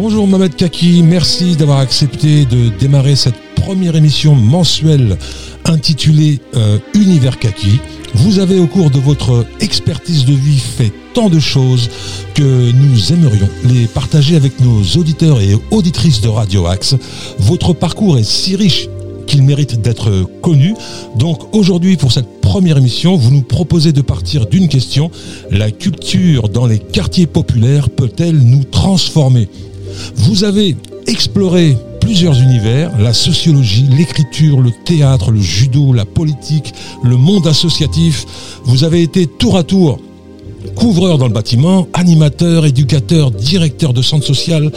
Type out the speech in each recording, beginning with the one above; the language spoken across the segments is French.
Bonjour Mohamed Kaki, merci d'avoir accepté de démarrer cette première émission mensuelle intitulée euh, Univers Kaki. Vous avez au cours de votre expertise de vie fait tant de choses que nous aimerions les partager avec nos auditeurs et auditrices de Radio Axe. Votre parcours est si riche qu'il mérite d'être connu. Donc aujourd'hui, pour cette première émission, vous nous proposez de partir d'une question. La culture dans les quartiers populaires peut-elle nous transformer? Vous avez exploré plusieurs univers, la sociologie, l'écriture, le théâtre, le judo, la politique, le monde associatif. Vous avez été tour à tour couvreur dans le bâtiment, animateur, éducateur, directeur de centre social,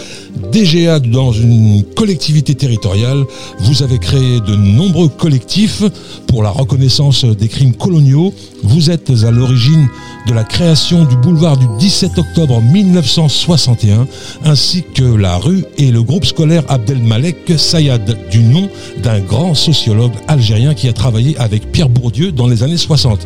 DGA dans une collectivité territoriale. Vous avez créé de nombreux collectifs pour la reconnaissance des crimes coloniaux. Vous êtes à l'origine de la création du boulevard du 17 octobre 1961, ainsi que la rue et le groupe scolaire Abdelmalek Sayad, du nom d'un grand sociologue algérien qui a travaillé avec Pierre Bourdieu dans les années 60.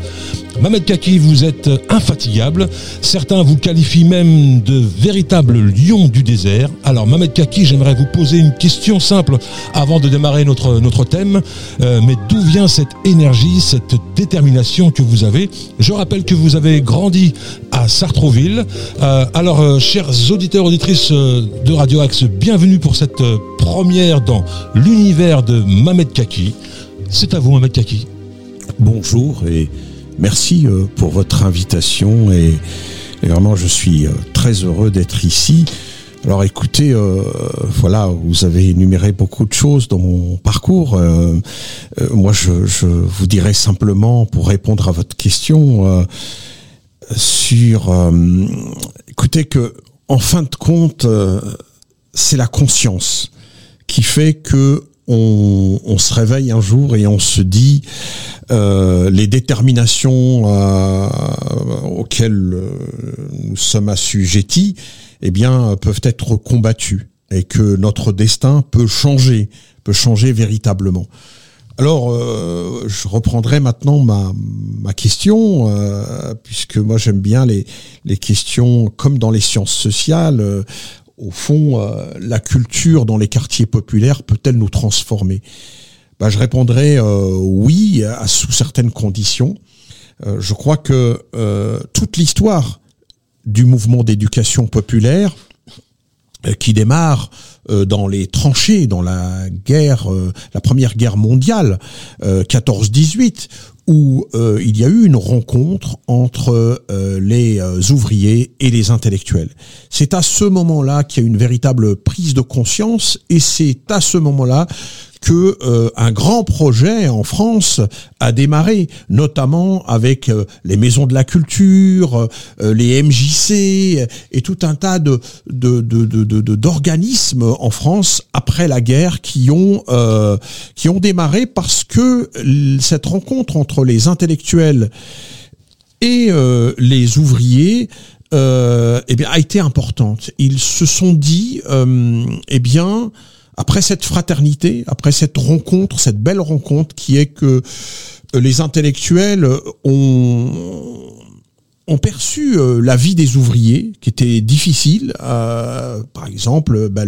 Mohamed Kaki, vous êtes infatigable. Certains vous qualifient même de véritable lion du désert. Alors, Mohamed Kaki, j'aimerais vous poser une question simple avant de démarrer notre, thème. Euh, mais d'où vient cette énergie, cette détermination que vous avez? Je rappelle que vous avez grandi à Sartrouville. Euh, alors, euh, chers auditeurs, auditrices de Radio Axe, bienvenue pour cette première dans l'univers de Mohamed Kaki. C'est à vous, Mohamed Kaki. Bonjour et Merci euh, pour votre invitation et, vraiment je suis euh, très heureux d'être ici. Alors écoutez, euh, voilà, vous avez énuméré beaucoup de choses dans mon parcours. moi, je, vous dirais simplement, pour répondre à votre question, sur, écoutez que, en fin de compte, c'est la conscience qui fait que on, se réveille un jour et on se dit euh, les déterminations euh, auxquelles euh, nous sommes assujettis, eh bien, peuvent être combattues et que notre destin peut changer, peut changer véritablement. Alors, je reprendrai maintenant ma, question, puisque moi j'aime bien les questions comme dans les sciences sociales au fond, euh, la culture dans les quartiers populaires peut-elle nous transformer? Bah, Je répondrai euh, oui, sous certaines conditions. Euh, je crois que toute l'histoire du mouvement d'éducation populaire, qui démarre dans les tranchées, dans la guerre, la première guerre mondiale, 14-18, où euh, il y a eu une rencontre entre euh, les euh, ouvriers et les intellectuels. C'est à ce moment-là qu'il y a une véritable prise de conscience et c'est à ce moment-là que euh, un grand projet en France a démarré, notamment avec euh, les maisons de la culture, euh, les MJC et tout un tas de d'organismes en France après la guerre qui ont qui ont démarré parce que cette rencontre entre les intellectuels et les ouvriers eh a été importante. Ils se sont dit, eh bien, après cette fraternité, après cette rencontre, cette belle rencontre qui est que euh, les intellectuels ont, perçu euh, la vie des ouvriers qui était difficile, euh, par exemple bah,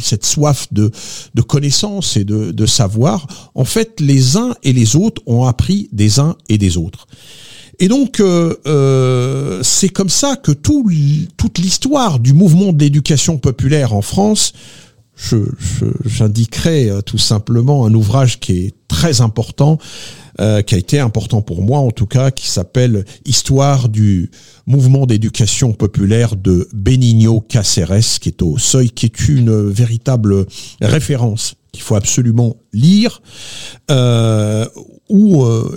cette soif de, de connaissance et de, savoir. En fait, les uns et les autres ont appris des uns et des autres. Et donc, c'est comme ça que tout, toute l'histoire du mouvement de l'éducation populaire en France j'indiquerai je, euh, tout simplement un ouvrage qui est très important, euh, qui a été important pour moi en tout cas, qui s'appelle Histoire du mouvement d'éducation populaire de Benigno Caceres, qui est au seuil, qui est une véritable référence qu'il faut absolument lire, euh, où euh,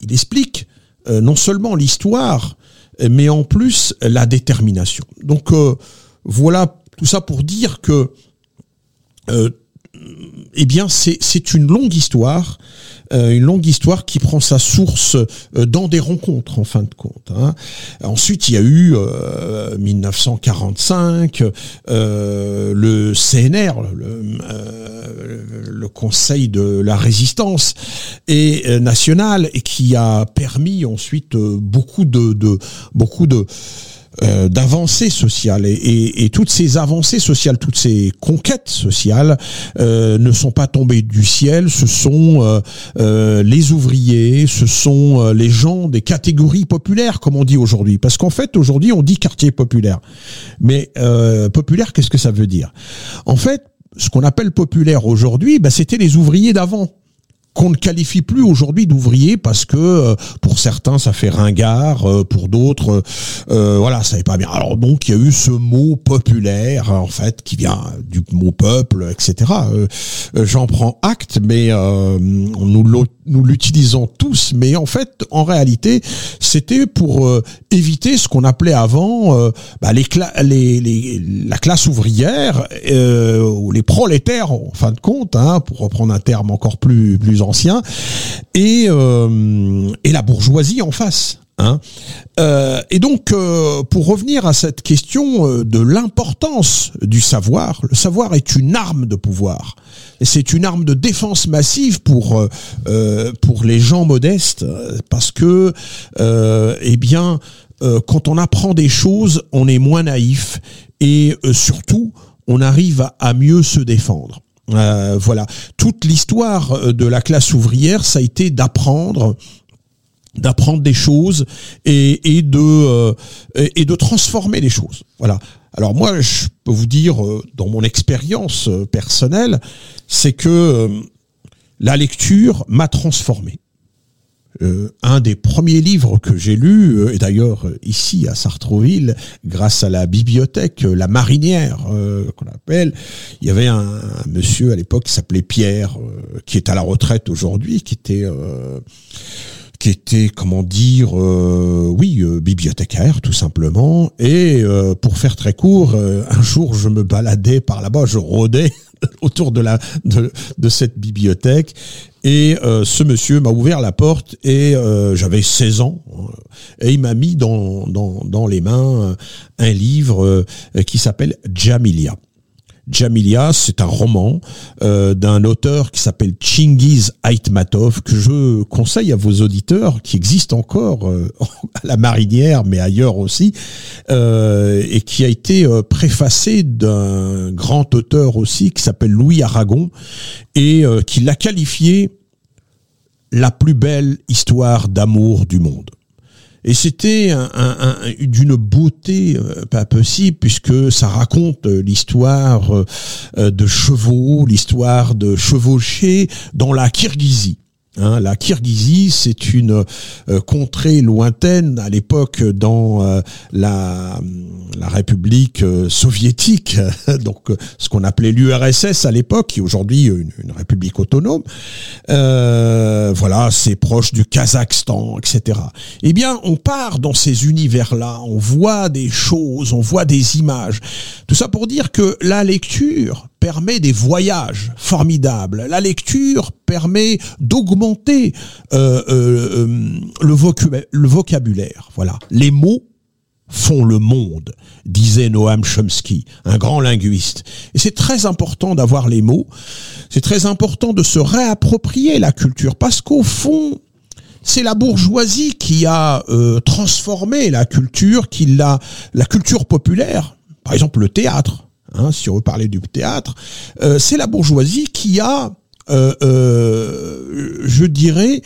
il explique euh, non seulement l'histoire, mais en plus la détermination. Donc voilà tout ça pour dire que euh, eh bien, c'est une longue histoire, euh, une longue histoire qui prend sa source euh, dans des rencontres, en fin de compte. Hein. Ensuite, il y a eu 1945, le CNR, le, Conseil de la résistance et nationale, et qui a permis ensuite beaucoup de beaucoup de euh, d'avancées sociales et, toutes ces avancées sociales, toutes ces conquêtes sociales euh, ne sont pas tombées du ciel. Ce sont les ouvriers, ce sont les gens des catégories populaires, comme on dit aujourd'hui. Parce qu'en fait, aujourd'hui, on dit quartier populaire. Mais populaire, qu'est-ce que ça veut dire? En fait, ce qu'on appelle populaire aujourd'hui, bah, c'était les ouvriers d'avant qu'on ne qualifie plus aujourd'hui d'ouvriers parce que euh, pour certains ça fait ringard, euh, pour d'autres euh, voilà ça n'est pas bien. Alors donc il y a eu ce mot populaire en fait qui vient du mot peuple, etc. J'en prends acte, mais nous nous l'utilisons tous, mais en fait en réalité c'était pour éviter ce qu'on appelait avant bah, les, les, les, la classe ouvrière ou les prolétaires en fin de compte, hein, pour reprendre un terme encore plus plus ancien, et, euh, et la bourgeoisie en face. Hein. Euh, et donc, euh, pour revenir à cette question de l'importance du savoir, le savoir est une arme de pouvoir. C'est une arme de défense massive pour pour les gens modestes, parce que, eh bien, quand on apprend des choses, on est moins naïf et surtout, on arrive à mieux se défendre. Euh, voilà, toute l'histoire euh, de la classe ouvrière, ça a été d'apprendre d'apprendre des choses et, de euh, et de transformer les choses. Voilà. Alors moi, je peux vous dire, dans mon expérience personnelle, c'est que la lecture m'a transformé. Euh, un des premiers livres que j'ai lu, euh, et d'ailleurs euh, ici à Sartrouville, grâce à la bibliothèque La Marinière qu'on appelle, il y avait un, monsieur à l'époque qui s'appelait Pierre, qui est à la retraite aujourd'hui, qui était qui était, comment dire, oui, bibliothécaire tout simplement. Et pour faire très court, un jour je me baladais par là-bas, je rôdais autour de cette bibliothèque et euh, ce monsieur m'a ouvert la porte et euh, j'avais 16 ans et il m'a mis dans, dans, dans les mains un livre qui s'appelle Jamilia. Jamilia, c'est un roman euh, d'un auteur qui s'appelle Chingiz Aitmatov que je conseille à vos auditeurs qui existent encore euh, à la marinière mais ailleurs aussi euh, et qui a été préfacé d'un grand auteur aussi qui s'appelle Louis Aragon et qui l'a qualifié la plus belle histoire d'amour du monde. Et c'était un, d'une beauté euh, pas possible puisque ça raconte euh, l'histoire euh, de chevaux, l'histoire de chevauchés dans la Kirghizie. Hein, la Kirghizie, c'est une euh, contrée lointaine à l'époque dans euh, la, République euh, soviétique, donc ce qu'on appelait l'URSS à l'époque, qui est aujourd'hui une, une, république autonome. voilà, c'est proche du Kazakhstan, etc. Eh bien, on part dans ces univers-là, on voit des choses, on voit des images. Tout ça pour dire que la lecture permet des voyages formidables. La lecture permet d'augmenter euh, euh, euh, le, vocabulaire. Voilà, les mots font le monde, disait Noam Chomsky, un grand linguiste. Et c'est très important d'avoir les mots. C'est très important de se réapproprier la culture parce qu'au fond, c'est la bourgeoisie qui a transformé la culture, qui l'a la culture populaire, par exemple le théâtre Hein, si on veut parler du théâtre, euh, c'est la bourgeoisie qui a, euh, euh, je dirais,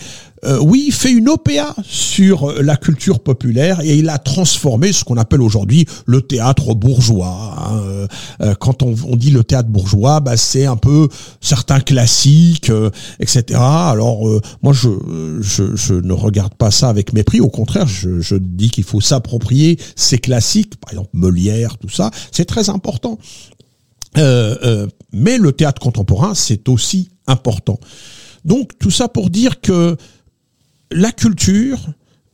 oui, fait une OPA sur la culture populaire et il a transformé ce qu'on appelle aujourd'hui le théâtre bourgeois. Hein. quand on, dit le théâtre bourgeois, bah, c'est un peu certains classiques, etc. Alors moi, je, ne regarde pas ça avec mépris. Au contraire, je, je dis qu'il faut s'approprier ces classiques, par exemple Molière, tout ça. C'est très important. Euh, euh, mais le théâtre contemporain, c'est aussi important. Donc tout ça pour dire que la culture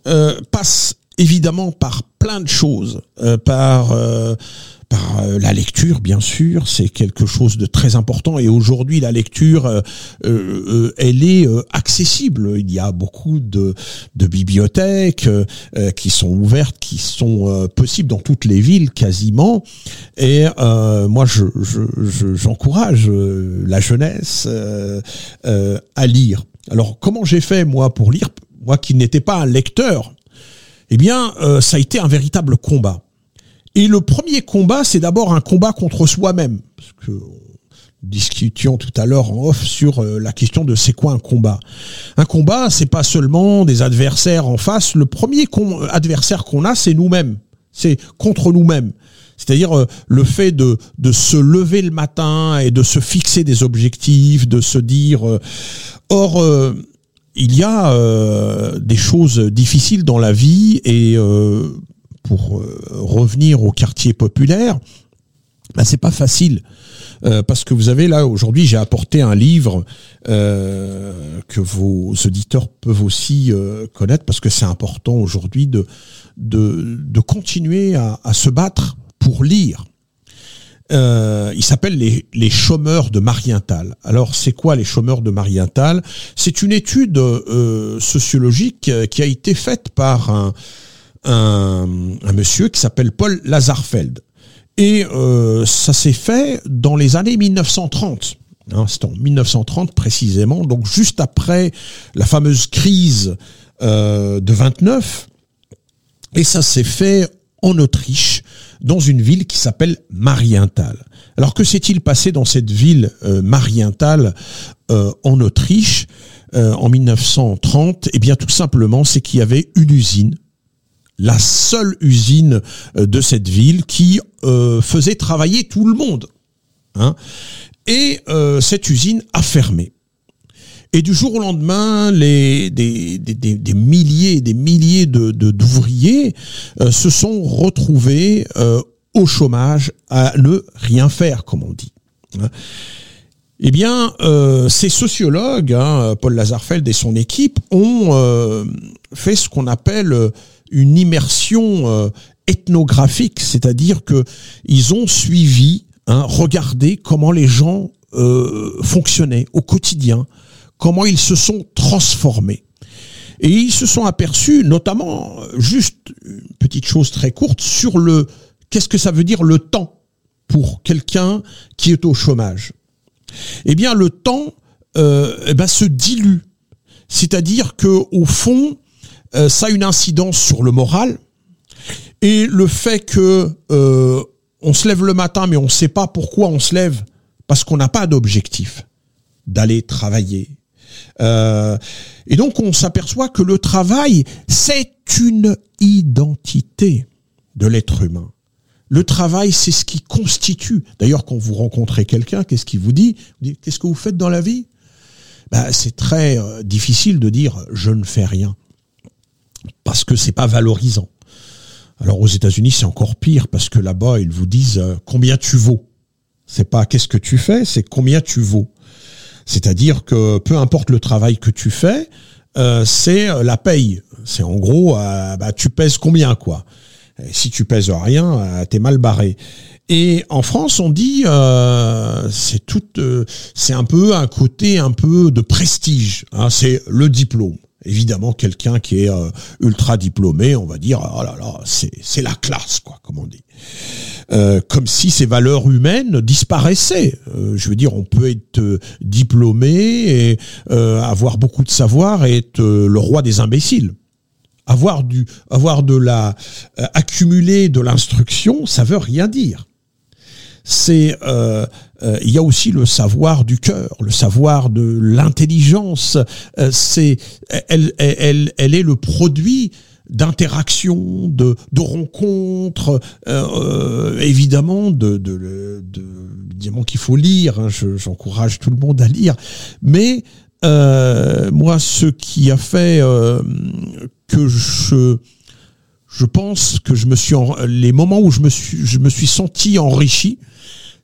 euh, passe évidemment par plein de choses, par par euh, la lecture, bien sûr, c'est quelque chose de très important. Et aujourd'hui, la lecture, euh, euh, elle est accessible. Il y a beaucoup de, de bibliothèques qui sont ouvertes, qui sont possibles dans toutes les villes quasiment. Et moi, je, j'encourage la jeunesse à lire. Alors, comment j'ai fait moi pour lire? Moi qui n'étais pas un lecteur, eh bien, ça a été un véritable combat Et le premier combat, c'est d'abord un combat contre soi-même. Parce que discutions tout à l'heure en off sur euh, la question de c'est quoi un combat. Un combat, c'est pas seulement des adversaires en face. Le premier adversaire qu'on a, c'est nous-mêmes. C'est contre nous-mêmes. C'est-à-dire euh, le fait de, se lever le matin et de se fixer des objectifs, de se dire... Euh, or, il y a des choses difficiles dans la vie et pour revenir au quartier populaire, ben, c'est pas facile. Euh, parce que vous avez là aujourd'hui, j'ai apporté un livre euh, que vos auditeurs peuvent aussi euh, connaître parce que c'est important aujourd'hui de, continuer à, se battre pour lire. Il s'appelle les, les chômeurs de Marienthal. Alors c'est quoi les chômeurs de Marienthal? C'est une étude sociologique qui a été faite par un, un, monsieur qui s'appelle Paul Lazarfeld. Et euh, ça s'est fait dans les années 1930. Hein, c'est en 1930 précisément, donc juste après la fameuse crise euh, de 29. Et ça s'est fait en Autriche, dans une ville qui s'appelle Marienthal. Alors que s'est-il passé dans cette ville euh, Marienthal euh, en Autriche en 1930 Eh bien tout simplement, c'est qu'il y avait une usine la seule usine euh, de cette ville qui euh, faisait travailler tout le monde. Hein. Et euh, cette usine a fermé. Et du jour au lendemain, des, milliers et des milliers de, d'ouvriers se sont retrouvés au chômage, à ne rien faire, comme on dit. Hein. Eh bien, ces sociologues, hein, Paul Lazarfeld et son équipe, ont fait ce qu'on appelle une immersion euh, ethnographique, c'est-à-dire que ils ont suivi, hein, regardé comment les gens euh, fonctionnaient au quotidien, comment ils se sont transformés. Et ils se sont aperçus, notamment, juste une petite chose très courte, sur le qu'est-ce que ça veut dire le temps pour quelqu'un qui est au chômage? Eh bien, le temps euh, eh ben, se dilue. C'est-à-dire que au fond, euh, ça a une incidence sur le moral. Et le fait que euh, on se lève le matin, mais on ne sait pas pourquoi on se lève, parce qu'on n'a pas d'objectif d'aller travailler. Euh, et donc on s'aperçoit que le travail, c'est une identité de l'être humain. Le travail, c'est ce qui constitue. D'ailleurs, quand vous rencontrez quelqu'un, qu'est-ce qu'il vous dit? Qu'est-ce que vous faites dans la vie? Ben, C'est très difficile de dire je ne fais rien parce que c'est pas valorisant. Alors aux États-Unis, c'est encore pire parce que là-bas, ils vous disent euh, combien tu vaux. C'est pas qu'est-ce que tu fais, c'est combien tu vaux. C'est-à-dire que peu importe le travail que tu fais, euh, c'est euh, la paye. C'est en gros, bah, tu pèses combien quoi. si tu pèses rien, t'es mal barré. Et en France, on dit c'est tout, c'est un peu un côté un peu de prestige. Hein, c'est le diplôme évidemment quelqu'un qui est euh, ultra diplômé, on va dire oh là là, c'est la classe quoi, comme on dit. Euh, comme si ces valeurs humaines disparaissaient. Euh, je veux dire, on peut être diplômé et avoir beaucoup de savoir et être le roi des imbéciles. Avoir du, avoir de la, accumuler de l'instruction, ça veut rien dire c'est euh, euh, il y a aussi le savoir du cœur, le savoir de l'intelligence. Euh, c'est elle, est le produit d'interactions, de, rencontres, évidemment, de, de, de, qu'il faut lire. Hein, J'encourage tout le monde à lire, mais moi, ce qui a fait que je je pense que je me suis les moments où je me suis je me suis senti enrichi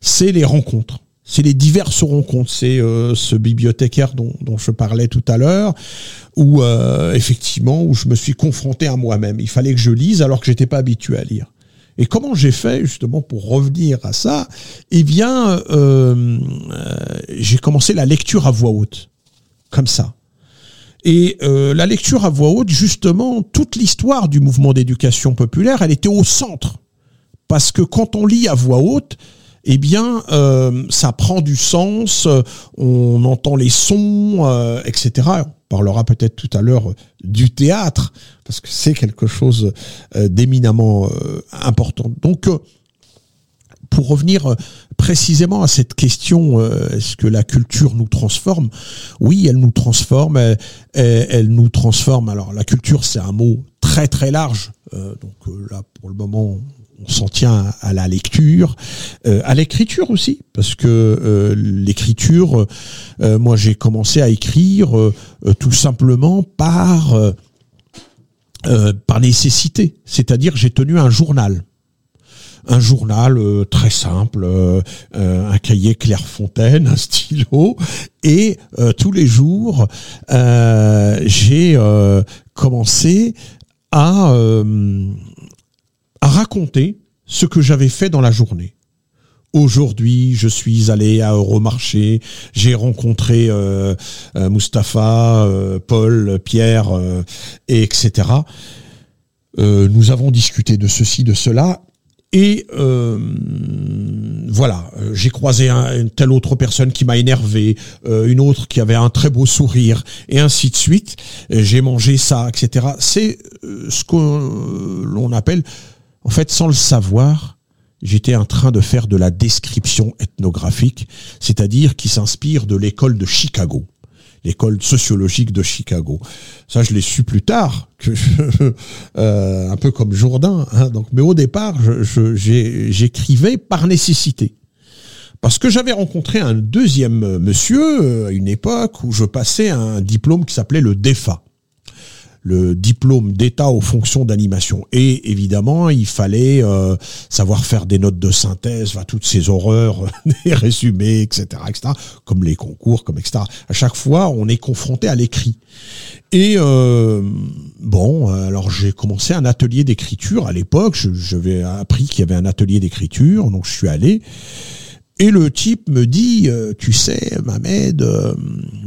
c'est les rencontres. C'est les diverses rencontres. C'est euh, ce bibliothécaire dont, je parlais tout à l'heure, où euh, effectivement, où je me suis confronté à moi-même. Il fallait que je lise alors que j'étais pas habitué à lire. Et comment j'ai fait justement pour revenir à ça? Eh bien, euh, j'ai commencé la lecture à voix haute, comme ça. Et la lecture à voix haute, justement, toute l'histoire du mouvement d'éducation populaire, elle était au centre. Parce que quand on lit à voix haute, eh bien, euh, ça prend du sens, on entend les sons, etc. On parlera peut-être tout à l'heure du théâtre, parce que c'est quelque chose d'éminemment important. Donc, pour revenir précisément à cette question, est-ce que la culture nous transforme? Oui, elle nous transforme. Elle, nous transforme. Alors, la culture, c'est un mot très très large. donc là, pour le moment, on s'en tient à la lecture, euh, à l'écriture aussi, parce que euh, l'écriture, euh, moi j'ai commencé à écrire tout simplement par par nécessité, c'est-à-dire j'ai tenu un journal. Un journal très simple, un cahier Clairefontaine, un stylo, et tous les jours, j'ai commencé à à raconter ce que j'avais fait dans la journée. Aujourd'hui, je suis allé à Euromarché, j'ai rencontré euh, euh Mustapha, euh, Paul, Pierre, et etc. nous avons discuté de ceci, de cela, et voilà, j'ai croisé une telle autre personne qui m'a énervé, une autre qui avait un très beau sourire, et ainsi de suite. J'ai mangé ça, etc. C'est ce que l'on appelle en fait, sans le savoir, j'étais en train de faire de la description ethnographique, c'est-à-dire qui s'inspire de l'école de Chicago, l'école sociologique de Chicago. Ça, je l'ai su plus tard, euh, un peu comme Jourdain. Hein, mais au départ, j'écrivais par nécessité. Parce que j'avais rencontré un deuxième monsieur euh, à une époque où je passais un diplôme qui s'appelait le DEFA le diplôme d'état aux fonctions d'animation. Et évidemment, il fallait euh, savoir faire des notes de synthèse, toutes ces horreurs, des résumés, etc., etc., comme les concours, comme etc. À chaque fois, on est confronté à l'écrit. Et euh, bon, alors j'ai commencé un atelier d'écriture à l'époque. J'avais appris qu'il y avait un atelier d'écriture, donc je suis allé. Et le type me dit, euh, tu sais, Mohamed, euh,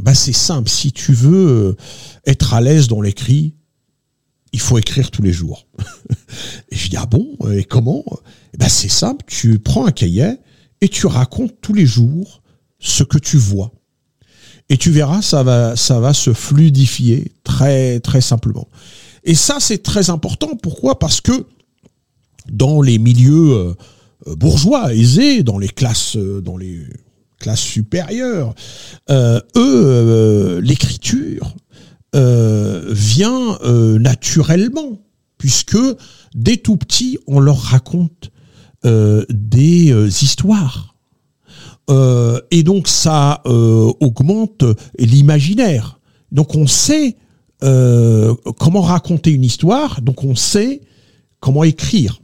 bah c'est simple, si tu veux euh, être à l'aise dans l'écrit, il faut écrire tous les jours. et je dis, ah bon, et comment bah C'est simple, tu prends un cahier et tu racontes tous les jours ce que tu vois. Et tu verras, ça va, ça va se fluidifier très, très simplement. Et ça, c'est très important. Pourquoi? Parce que dans les milieux euh, bourgeois aisés dans les classes euh, dans les classes supérieures euh, eux l'écriture vient naturellement puisque dès tout petit on leur raconte des histoires. Et donc ça augmente l'imaginaire. Donc on sait comment raconter une histoire donc on sait comment écrire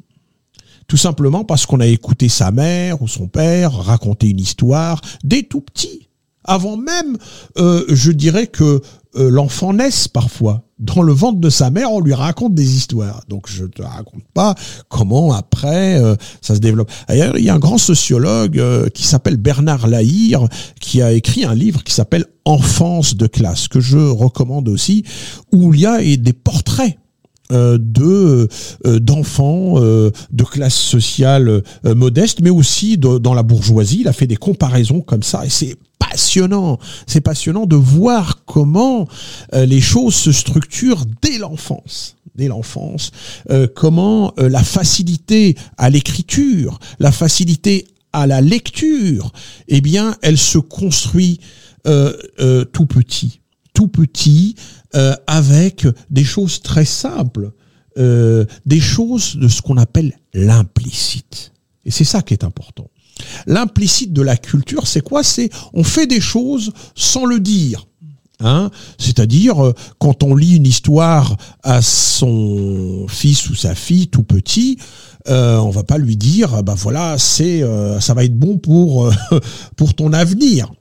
tout simplement parce qu'on a écouté sa mère ou son père raconter une histoire dès tout petit. Avant même, euh, je dirais que euh, l'enfant naisse parfois. Dans le ventre de sa mère, on lui raconte des histoires. Donc je te raconte pas comment après euh, ça se développe. D'ailleurs, il y a un grand sociologue qui s'appelle Bernard Lahire qui a écrit un livre qui s'appelle Enfance de classe que je recommande aussi où il y a des portraits de euh, d'enfants euh, de classe sociale modeste, mais aussi dans la bourgeoisie. Il a fait des comparaisons comme ça, et c'est passionnant. C'est passionnant de voir comment les choses se structurent dès l'enfance dès l'enfance, comment la facilité à l'écriture, la facilité à la lecture, eh bien, elle se construit tout petit, tout petit, euh, avec des choses très simples, euh, des choses de ce qu'on appelle l'implicite. Et c'est ça qui est important. L'implicite de la culture, c'est quoi? C'est on fait des choses sans le dire. Hein? C'est-à-dire euh, quand on lit une histoire à son fils ou sa fille tout petit, on va pas lui dire bah voilà c'est ça va être bon pour pour ton avenir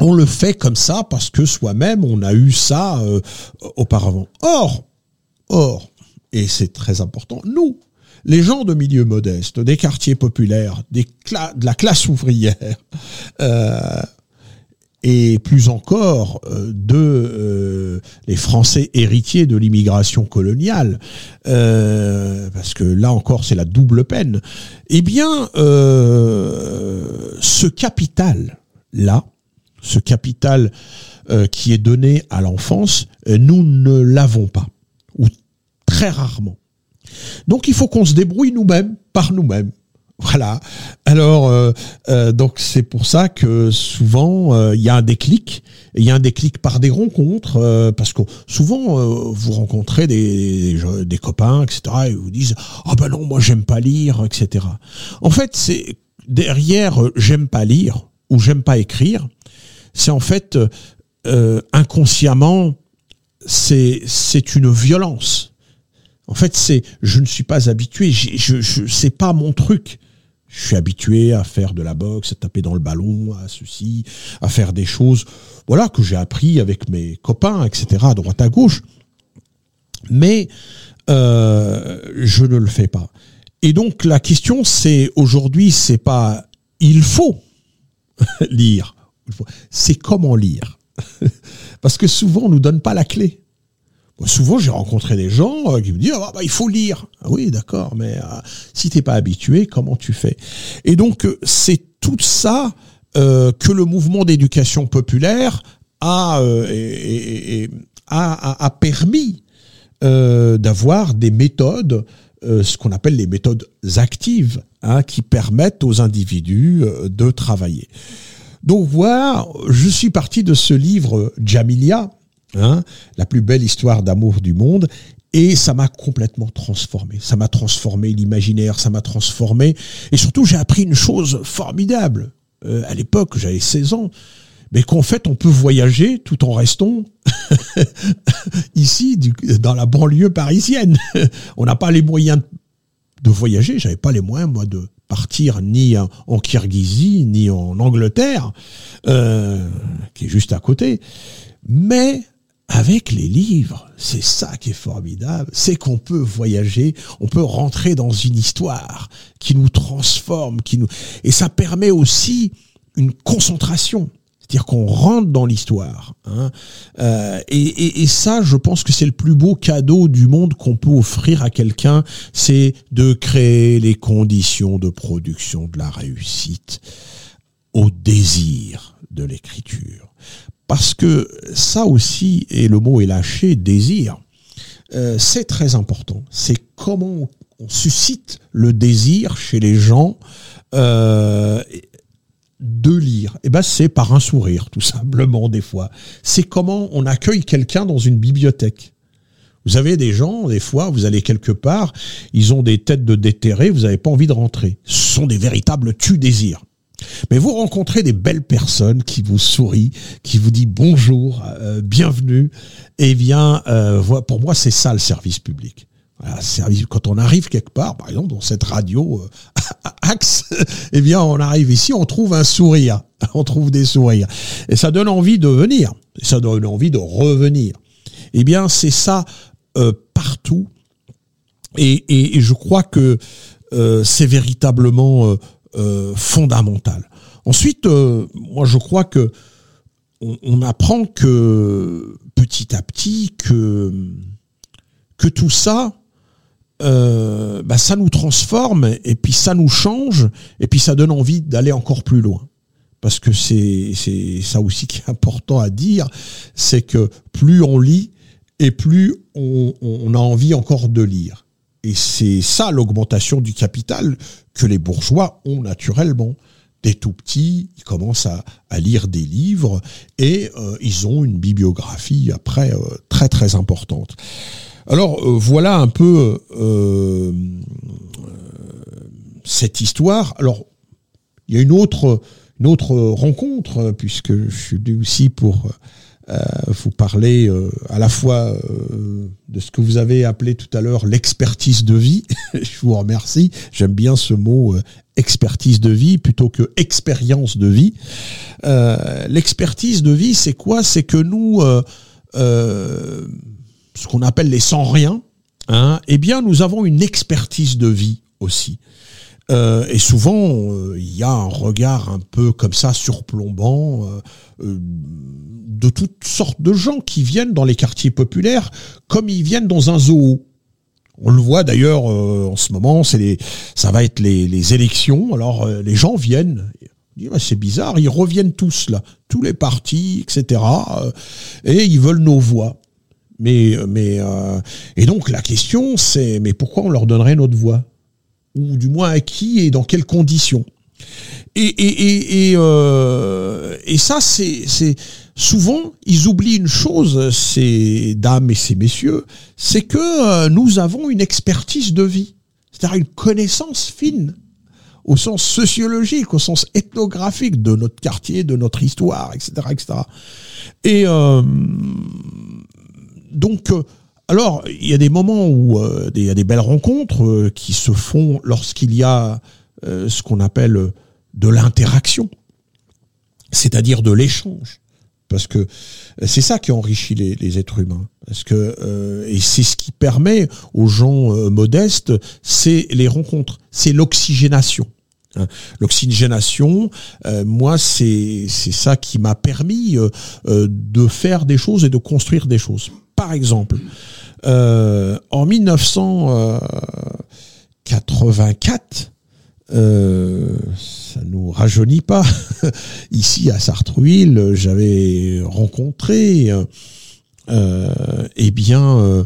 on le fait comme ça parce que soi-même on a eu ça euh, auparavant. Or, or, et c'est très important, nous, les gens de milieu modeste, des quartiers populaires, de la classe ouvrière, euh, et plus encore euh, de les Français héritiers de l'immigration coloniale, parce que là encore c'est la double peine, eh bien ce capital là, ce capital euh, qui est donné à l'enfance, nous ne l'avons pas, ou très rarement. Donc il faut qu'on se débrouille nous-mêmes, par nous-mêmes. Voilà. Alors, euh, euh, donc c'est pour ça que souvent euh, il y a un déclic. Il y a un déclic par des rencontres, parce que souvent vous rencontrez des, copains, etc. Et vous disent ah ben non moi j'aime pas lire, etc. En fait c'est derrière j'aime pas lire ou j'aime pas écrire, c'est en fait inconsciemment c'est une violence. En fait, c'est je ne suis pas habitué, je, je c'est pas mon truc. Je suis habitué à faire de la boxe, à taper dans le ballon, à ceci, à faire des choses, voilà, que j'ai appris avec mes copains, etc., à droite à gauche. Mais euh, je ne le fais pas. Et donc la question, c'est aujourd'hui, c'est pas il faut lire, c'est comment lire. Parce que souvent, on nous donne pas la clé souvent, j'ai rencontré des gens euh, qui me disent ah, bah, il faut lire. Ah oui, d'accord, mais euh, si t'es pas habitué, comment tu fais? Et donc, euh, c'est tout ça que le mouvement d'éducation populaire a, a, a, permis d'avoir des méthodes, ce qu'on appelle les méthodes actives, hein, qui permettent aux individus de travailler. Donc voilà, je suis parti de ce livre Jamilia, Hein, la plus belle histoire d'amour du monde. Et ça m'a complètement transformé. Ça m'a transformé l'imaginaire, ça m'a transformé. Et surtout, j'ai appris une chose formidable. Euh, à l'époque, j'avais 16 ans. Mais qu'en fait, on peut voyager tout en restant ici, dans la banlieue parisienne. on n'a pas les moyens de voyager. J'avais pas les moyens, moi, de partir ni en Kirghizie, ni en Angleterre, euh, qui est juste à côté. Mais avec les livres, c'est ça qui est formidable, c'est qu'on peut voyager, on peut rentrer dans une histoire qui nous transforme, qui nous et ça permet aussi une concentration, c'est-à-dire qu'on rentre dans l'histoire. Hein. Euh, et, ça, je pense que c'est le plus beau cadeau du monde qu'on peut offrir à quelqu'un, c'est de créer les conditions de production de la réussite au désir de l'écriture. Parce que ça aussi, et le mot est lâché, désir, euh, c'est très important. C'est comment on suscite le désir chez les gens euh, de lire. Eh ben c'est par un sourire, tout simplement des fois. C'est comment on accueille quelqu'un dans une bibliothèque. Vous avez des gens, des fois, vous allez quelque part, ils ont des têtes de déterrés, vous n'avez pas envie de rentrer. Ce sont des véritables tu-désirs. Mais vous rencontrez des belles personnes qui vous sourient, qui vous disent bonjour, euh, bienvenue. Eh bien, euh, pour moi, c'est ça le service public. Quand on arrive quelque part, par exemple dans cette radio euh, Axe, eh bien, on arrive ici, on trouve un sourire, on trouve des sourires, et ça donne envie de venir, ça donne envie de revenir. Eh bien, c'est ça partout, et, et, je crois que c'est véritablement euh, fondamental. Ensuite, euh, moi je crois que on, apprend que petit à petit que que tout ça, euh, bah, ça nous transforme et puis ça nous change et puis ça donne envie d'aller encore plus loin. Parce que c'est ça aussi qui est important à dire, c'est que plus on lit et plus on, a envie encore de lire. Et c'est ça l'augmentation du capital que les bourgeois ont naturellement. Des tout petits, ils commencent à, lire des livres et euh, ils ont une bibliographie après euh, très très importante. Alors euh, voilà un peu cette histoire. Alors il y a une autre, une autre rencontre puisque je suis venu aussi pour euh, vous parlez euh, à la fois euh, de ce que vous avez appelé tout à l'heure l'expertise de vie. Je vous remercie. J'aime bien ce mot expertise de vie plutôt que expérience de vie. l'expertise de vie, c'est quoi? C'est que nous, ce qu'on appelle les sans rien, hein, eh bien, nous avons une expertise de vie aussi. et souvent, il y a un regard un peu comme ça surplombant de toutes sortes de gens qui viennent dans les quartiers populaires comme ils viennent dans un zoo. On le voit d'ailleurs en ce moment, c'est les, ça va être les, élections. Alors les gens viennent, c'est bizarre, ils reviennent tous là, tous les partis, etc. Euh, et ils veulent nos voix. Mais, mais euh, et donc la question c'est, mais pourquoi on leur donnerait notre voix? Ou du moins à qui et dans quelles conditions? Et, et, et, euh, et, ça, c'est, souvent, ils oublient une chose, ces dames et ces messieurs, c'est que nous avons une expertise de vie, c'est-à-dire une connaissance fine au sens sociologique, au sens ethnographique de notre quartier, de notre histoire, etc., etc. Et euh, donc, euh, alors, il y a des moments où euh, il y a des belles rencontres qui se font lorsqu'il y a ce qu'on appelle de l'interaction, c'est-à-dire de l'échange parce que c'est ça qui enrichit les, les, êtres humains. Parce que et c'est ce qui permet aux gens modestes, c'est les rencontres, c'est l'oxygénation. Hein. L'oxygénation, euh, moi, c'est ça qui m'a permis euh, euh, de faire des choses et de construire des choses. Par exemple, en 1984, ça nous rajeunit pas. Ici à Sartrouville, j'avais rencontré, eh bien euh,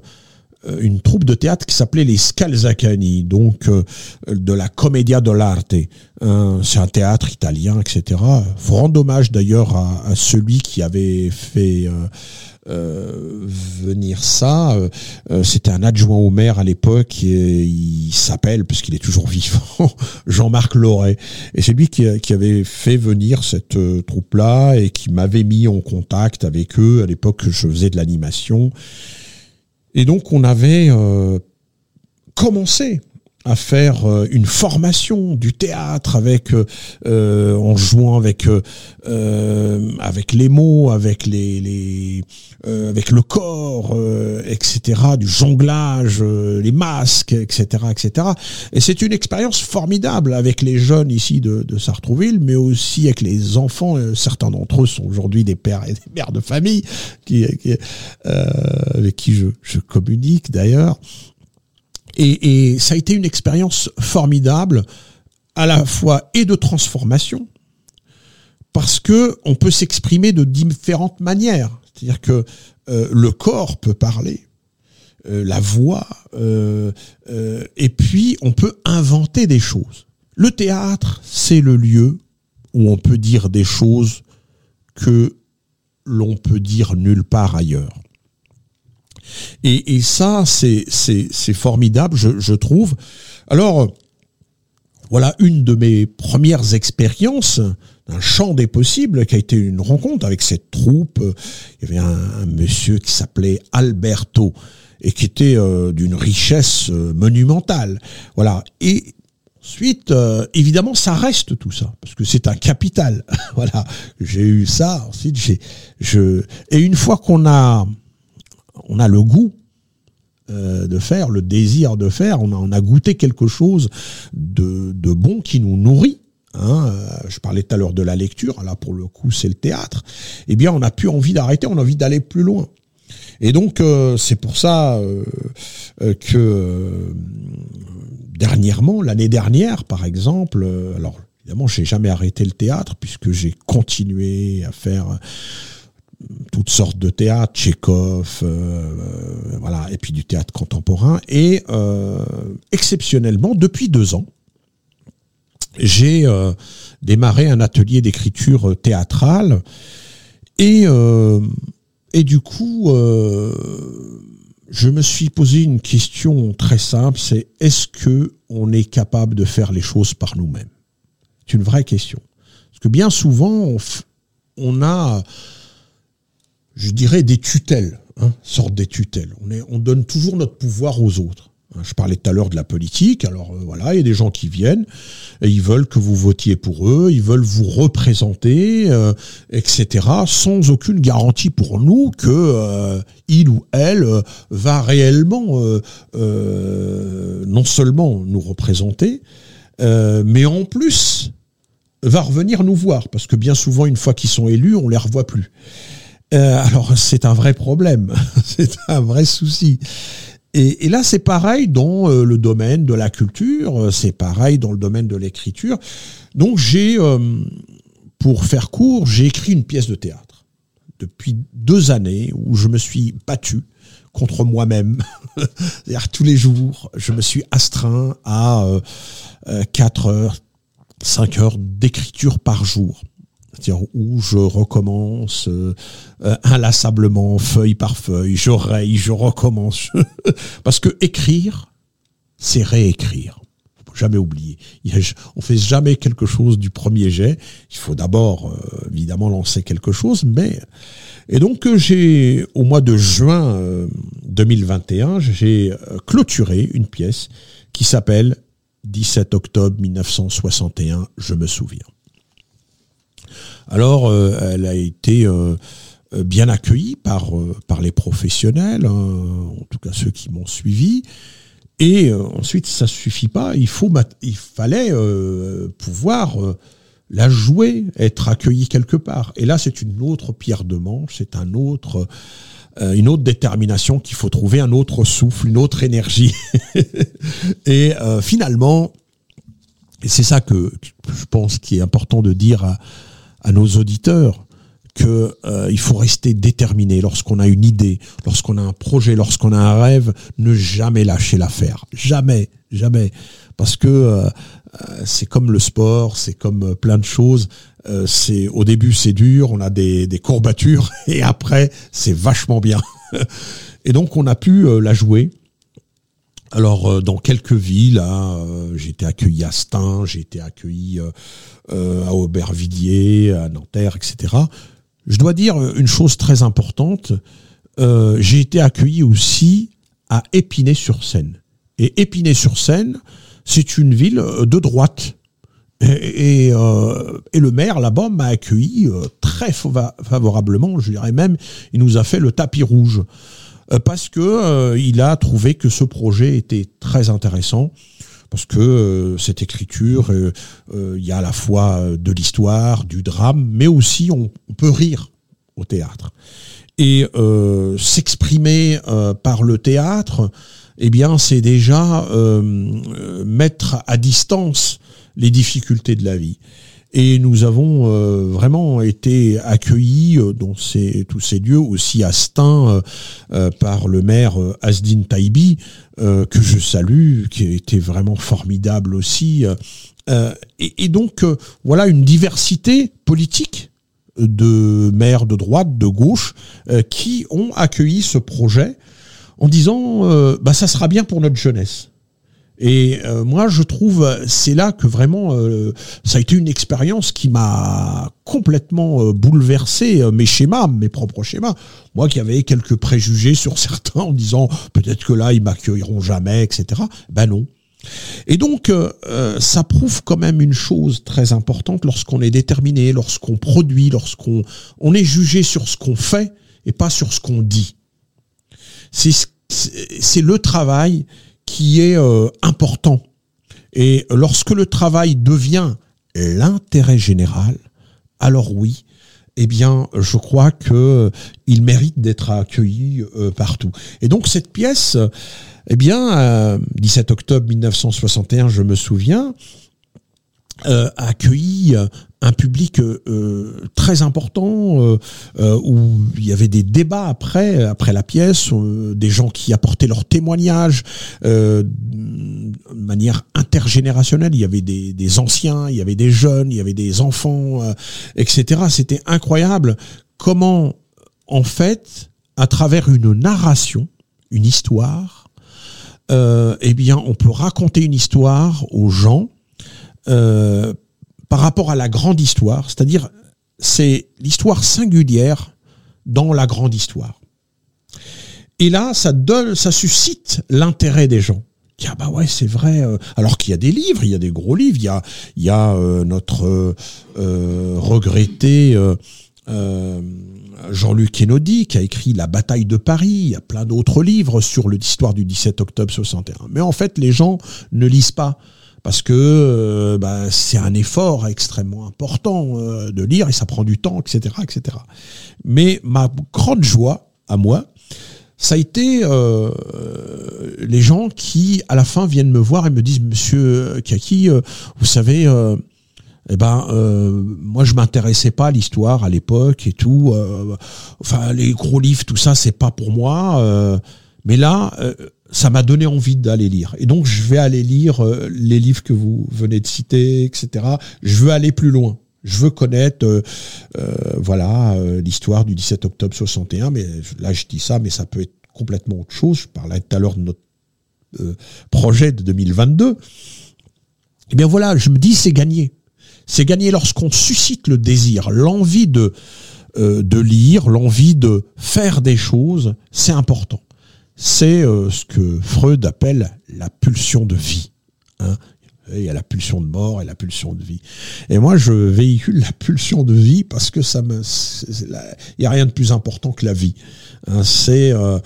une troupe de théâtre qui s'appelait les Scalzacani, donc euh, de la Commedia dell'arte. c'est un théâtre italien, etc. Faut rendre hommage d'ailleurs à, celui qui avait fait euh, venir ça. C'était un adjoint au maire à l'époque. Et il s'appelle, puisqu'il est toujours vivant, Jean-Marc Loret. Et c'est lui qui, qui, avait fait venir cette troupe-là et qui m'avait mis en contact avec eux à l'époque que je faisais de l'animation. Et donc on avait euh, commencé à faire euh, une formation du théâtre avec euh, en jouant avec avec les mots avec les, les avec le corps etc du jonglage les masques etc etc et c'est une expérience formidable avec les jeunes ici de, de Sartrouville mais aussi avec les enfants. Certains d'entre eux sont aujourd'hui des pères et des mères de famille qui, qui avec qui je, je communique d'ailleurs et, ça a été une expérience formidable, à la fois et de transformation, parce que on peut s'exprimer de différentes manières. C'est-à-dire que euh, le corps peut parler, euh, la voix, euh, et puis on peut inventer des choses. Le théâtre, c'est le lieu où on peut dire des choses que l'on peut dire nulle part ailleurs. Et, ça, c'est formidable, je, trouve. Alors, voilà une de mes premières expériences d'un champ des possibles qui a été une rencontre avec cette troupe. Il y avait un, monsieur qui s'appelait Alberto et qui était euh, d'une richesse euh, monumentale. Voilà. Et Ensuite, euh, évidemment, ça reste tout ça parce que c'est un capital. voilà, j'ai eu ça. Ensuite, j'ai, je, et une fois qu'on a on a le goût euh, de faire, le désir de faire, on a, goûté quelque chose de, bon qui nous nourrit. Hein, euh, je parlais tout à l'heure de la lecture, là pour le coup c'est le théâtre. Eh bien, on a plus envie d'arrêter, on a envie d'aller plus loin. Et donc euh, c'est pour ça que dernièrement, l'année dernière par exemple, alors évidemment j'ai jamais arrêté le théâtre puisque j'ai continué à faire toutes sortes de théâtre, Tchékov, euh, euh, et puis du théâtre contemporain. Et euh, exceptionnellement, depuis deux ans, j'ai démarré un atelier d'écriture théâtrale et du coup, je me suis posé une question très simple, c'est est-ce que on est capable de faire les choses par nous-mêmes? C'est une vraie question. Parce que bien souvent, on a je dirais, des tutelles, hein, sorte des tutelles. On, donne toujours notre pouvoir aux autres. Hein, je parlais tout à l'heure de la politique, alors euh, voilà, il y a des gens qui viennent ils veulent que vous votiez pour eux, ils veulent vous représenter, euh, etc., sans aucune garantie pour nous que euh, il ou elle va réellement non seulement nous représenter, mais en plus va revenir nous voir, parce que bien souvent, une fois qu'ils sont élus, on les revoit plus. Alors c'est un vrai problème, c'est un vrai souci. Et, là, c'est pareil dans le domaine de la culture, c'est pareil dans le domaine de l'écriture. Donc j'ai, pour faire court, j'ai écrit une pièce de théâtre depuis deux années où je me suis battu contre moi-même. C'est-à-dire tous les jours, je me suis astreint à euh, 4 euh, heures, 5 heures d'écriture par jour. C'est-à-dire où je recommence euh, inlassablement, feuille par feuille, je raye, je recommence. Parce que écrire, c'est réécrire. Faut jamais oublier. On fait jamais quelque chose du premier jet. Il faut d'abord, euh, évidemment, lancer quelque chose, mais et donc euh, j'ai au mois de juin 2021, euh, j'ai euh, clôturé une pièce qui s'appelle 17 octobre 1961, je me souviens. Alors, elle a été bien accueillie par, les professionnels, en tout cas ceux qui m'ont suivi. Et ensuite, ça suffit pas. Il faut, il fallait pouvoir la jouer, être accueilli quelque part. Et là, c'est une autre pierre de manche, c'est euh, une autre détermination qu'il faut trouver, un autre souffle, une autre énergie. et euh, finalement, c'est ça que je pense qui est important de dire à, à nos auditeurs, que euh, il faut rester déterminé lorsqu'on a une idée, lorsqu'on a un projet, lorsqu'on a un rêve, ne jamais lâcher l'affaire, jamais, jamais, parce que euh, c'est comme le sport, c'est comme euh, plein de choses. Euh, c'est au début c'est dur, on a des, des courbatures et après c'est vachement bien. et donc on a pu la jouer. Alors dans quelques villes, hein, j'ai été accueilli à Stein, j'ai été accueilli à Aubervilliers, à Nanterre, etc. Je dois dire une chose très importante. j'ai été accueilli aussi à Épinay-sur-Seine. Et Épinay-sur-Seine, c'est une ville euh, de droite. Et, euh, et, le maire là-bas m'a accueilli euh, très favorablement, je dirais même, il nous a fait le tapis rouge parce que il a trouvé que ce projet était très intéressant parce que cette écriture, il y a à la fois de l'histoire, du drame, mais aussi on, on peut rire au théâtre et s'exprimer par le théâtre eh bien, c'est déjà euh, mettre à distance les difficultés de la vie. Et nous avons euh, vraiment été accueillis euh, dans tous ces lieux, aussi à Stein, par le maire Asdin Taibi, que je salue, qui été vraiment formidable aussi. Et, donc, voilà une diversité politique de maires de droite, de gauche, qui ont accueilli ce projet en disant euh, bah ça sera bien pour notre jeunesse. Et euh, moi, je trouve, c'est là que vraiment, euh, ça a été une expérience qui m'a complètement bouleversé mes schémas, mes propres schémas. Moi qui avais quelques préjugés sur certains en disant peut-être que là, ils m'accueilleront jamais, etc. Ben non. Et donc, ça prouve quand même une chose très importante lorsqu'on est déterminé, lorsqu'on produit, lorsqu'on on est jugé sur ce qu'on fait et pas sur ce qu'on dit c'est le travail qui est euh, important. Et lorsque le travail devient l'intérêt général, alors oui, eh bien, je crois que il mérite d'être accueilli euh, partout. Et donc cette pièce, eh bien, 17 octobre 1961, je me souviens, euh, a accueilli un public euh, très important euh, euh, où il y avait des débats après après la pièce, des gens qui apportaient leurs témoignages de manière intergénérationnelle. Il y avait des, des, anciens, il y avait des jeunes, il y avait des enfants, etc. C'était incroyable comment en fait à travers une narration, une histoire, eh bien on peut raconter une histoire aux gens. Euh, par rapport à la grande histoire, c'est-à-dire c'est l'histoire singulière dans la grande histoire. Et là, ça donne, ça suscite l'intérêt des gens. Ah bah ouais, c'est vrai. Euh, alors qu'il y a des livres, il y a des gros livres. Il y a, euh, notre regretté Jean-Luc Kennedy qui a écrit La bataille de Paris. Il y a plein d'autres livres sur l'histoire du 17 octobre 61. Mais en fait, les gens ne lisent pas parce que bah, c'est un effort extrêmement important de lire et ça prend du temps, etc., etc. Mais ma grande joie à moi, ça a été euh, les gens qui, à la fin, viennent me voir et me disent, Monsieur Kaki, euh, vous savez, euh, eh ben, euh, moi, je m'intéressais pas à l'histoire à l'époque et tout. enfin, les gros livres, tout ça, c'est pas pour moi. mais là, ça m'a donné envie d'aller lire. Et donc, je vais aller lire les livres que vous venez de citer, etc. Je veux aller plus loin. Je veux connaître, euh, euh, voilà, euh, l'histoire du 17 octobre 61. Mais là, je dis ça, mais ça peut être complètement autre chose. Je parlais tout à l'heure de notre projet de 2022. Eh bien voilà, je me dis, c'est gagné. C'est gagné lorsqu'on suscite le désir, l'envie de de lire, l'envie de faire des choses. C'est important. C'est ce que Freud appelle la pulsion de vie. Hein. Il y a la pulsion de mort et la pulsion de vie. Et moi, je véhicule la pulsion de vie parce que ça me, il n'y a rien de plus important que la vie. Hein, c'est, euh,